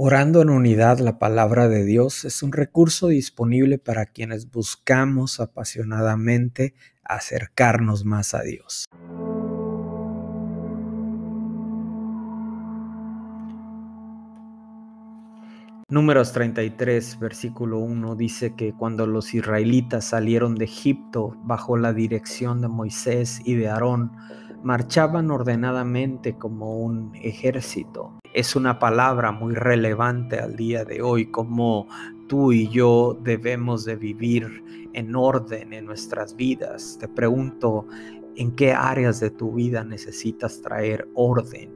Orando en unidad, la palabra de Dios es un recurso disponible para quienes buscamos apasionadamente acercarnos más a Dios. Números 33, versículo 1 dice que cuando los israelitas salieron de Egipto bajo la dirección de Moisés y de Aarón, marchaban ordenadamente como un ejército es una palabra muy relevante al día de hoy, como tú y yo debemos de vivir en orden en nuestras vidas. Te pregunto, ¿en qué áreas de tu vida necesitas traer orden?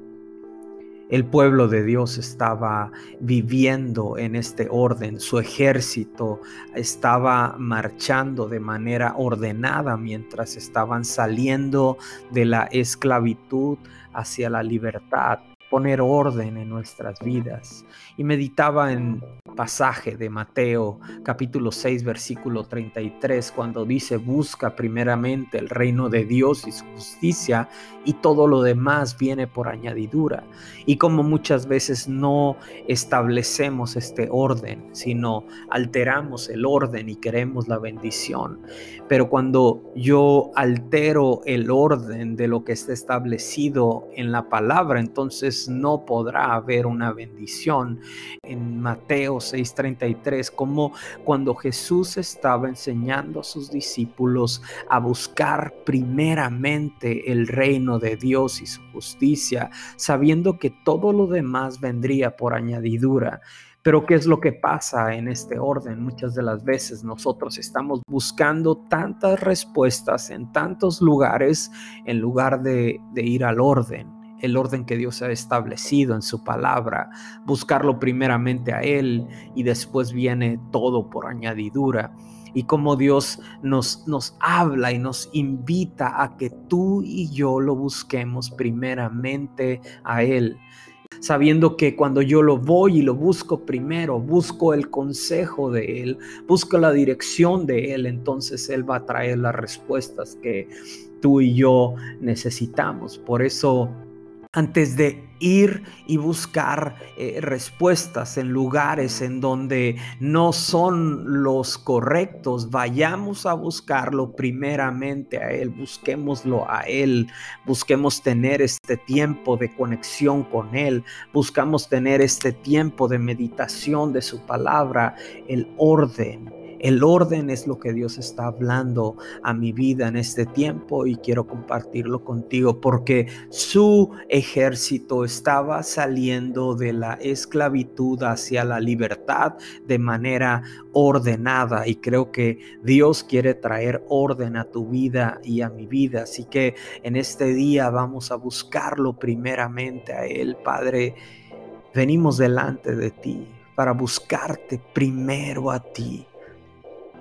El pueblo de Dios estaba viviendo en este orden, su ejército estaba marchando de manera ordenada mientras estaban saliendo de la esclavitud hacia la libertad poner orden en nuestras vidas. Y meditaba en pasaje de Mateo capítulo 6 versículo 33 cuando dice busca primeramente el reino de Dios y su justicia y todo lo demás viene por añadidura. Y como muchas veces no establecemos este orden, sino alteramos el orden y queremos la bendición. Pero cuando yo altero el orden de lo que está establecido en la palabra, entonces no podrá haber una bendición. En Mateo 6:33, como cuando Jesús estaba enseñando a sus discípulos a buscar primeramente el reino de Dios y su justicia, sabiendo que todo lo demás vendría por añadidura. Pero ¿qué es lo que pasa en este orden? Muchas de las veces nosotros estamos buscando tantas respuestas en tantos lugares en lugar de, de ir al orden el orden que Dios ha establecido en su palabra, buscarlo primeramente a Él y después viene todo por añadidura. Y como Dios nos, nos habla y nos invita a que tú y yo lo busquemos primeramente a Él sabiendo que cuando yo lo voy y lo busco primero, busco el consejo de Él, busco la dirección de Él, entonces Él va a traer las respuestas que tú y yo necesitamos. Por eso antes de ir y buscar eh, respuestas en lugares en donde no son los correctos, vayamos a buscarlo primeramente a Él, busquémoslo a Él, busquemos tener este tiempo de conexión con Él, buscamos tener este tiempo de meditación de su palabra, el orden el orden es lo que Dios está hablando a mi vida en este tiempo y quiero compartirlo contigo porque su ejército estaba saliendo de la esclavitud hacia la libertad de manera ordenada y creo que Dios quiere traer orden a tu vida y a mi vida. Así que en este día vamos a buscarlo primeramente a Él, Padre. Venimos delante de ti para buscarte primero a ti.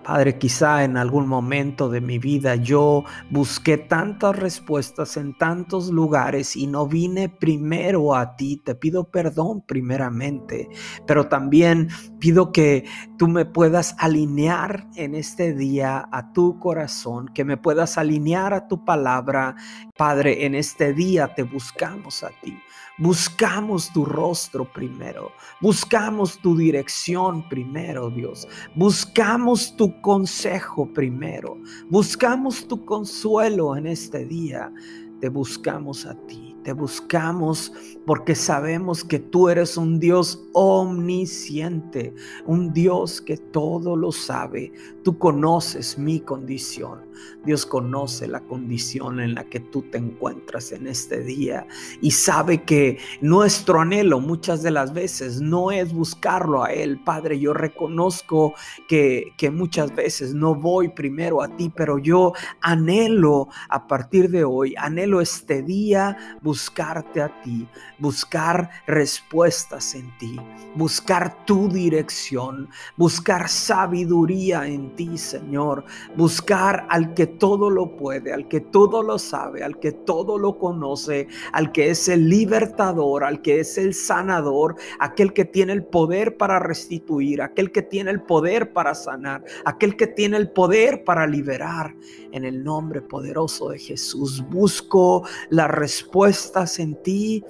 Padre, quizá en algún momento de mi vida yo busqué tantas respuestas en tantos lugares y no vine primero a ti. Te pido perdón primeramente, pero también pido que tú me puedas alinear en este día a tu corazón, que me puedas alinear a tu palabra. Padre, en este día te buscamos a ti. Buscamos tu rostro primero. Buscamos tu dirección primero, Dios. Buscamos tu consejo primero. Buscamos tu consuelo en este día. Te buscamos a ti. Te buscamos porque sabemos que tú eres un Dios omnisciente, un Dios que todo lo sabe. Tú conoces mi condición. Dios conoce la condición en la que tú te encuentras en este día y sabe que nuestro anhelo muchas de las veces no es buscarlo a Él. Padre, yo reconozco que, que muchas veces no voy primero a ti, pero yo anhelo a partir de hoy, anhelo este día buscarte a ti, buscar respuestas en ti, buscar tu dirección, buscar sabiduría en ti, Señor, buscar al que todo lo puede, al que todo lo sabe, al que todo lo conoce, al que es el libertador, al que es el sanador, aquel que tiene el poder para restituir, aquel que tiene el poder para sanar, aquel que tiene el poder para liberar. En el nombre poderoso de Jesús busco las respuestas en ti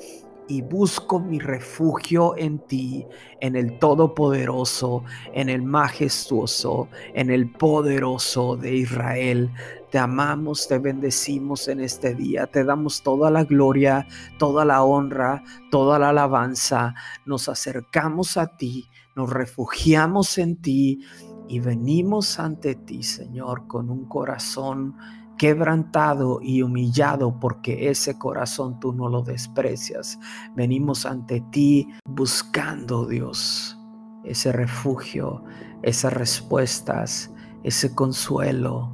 y busco mi refugio en ti, en el Todopoderoso, en el Majestuoso, en el Poderoso de Israel. Te amamos, te bendecimos en este día, te damos toda la gloria, toda la honra, toda la alabanza. Nos acercamos a ti, nos refugiamos en ti y venimos ante ti, Señor, con un corazón quebrantado y humillado porque ese corazón tú no lo desprecias. Venimos ante ti buscando, Dios, ese refugio, esas respuestas, ese consuelo,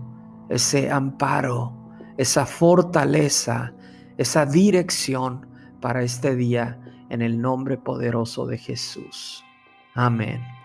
ese amparo, esa fortaleza, esa dirección para este día en el nombre poderoso de Jesús. Amén.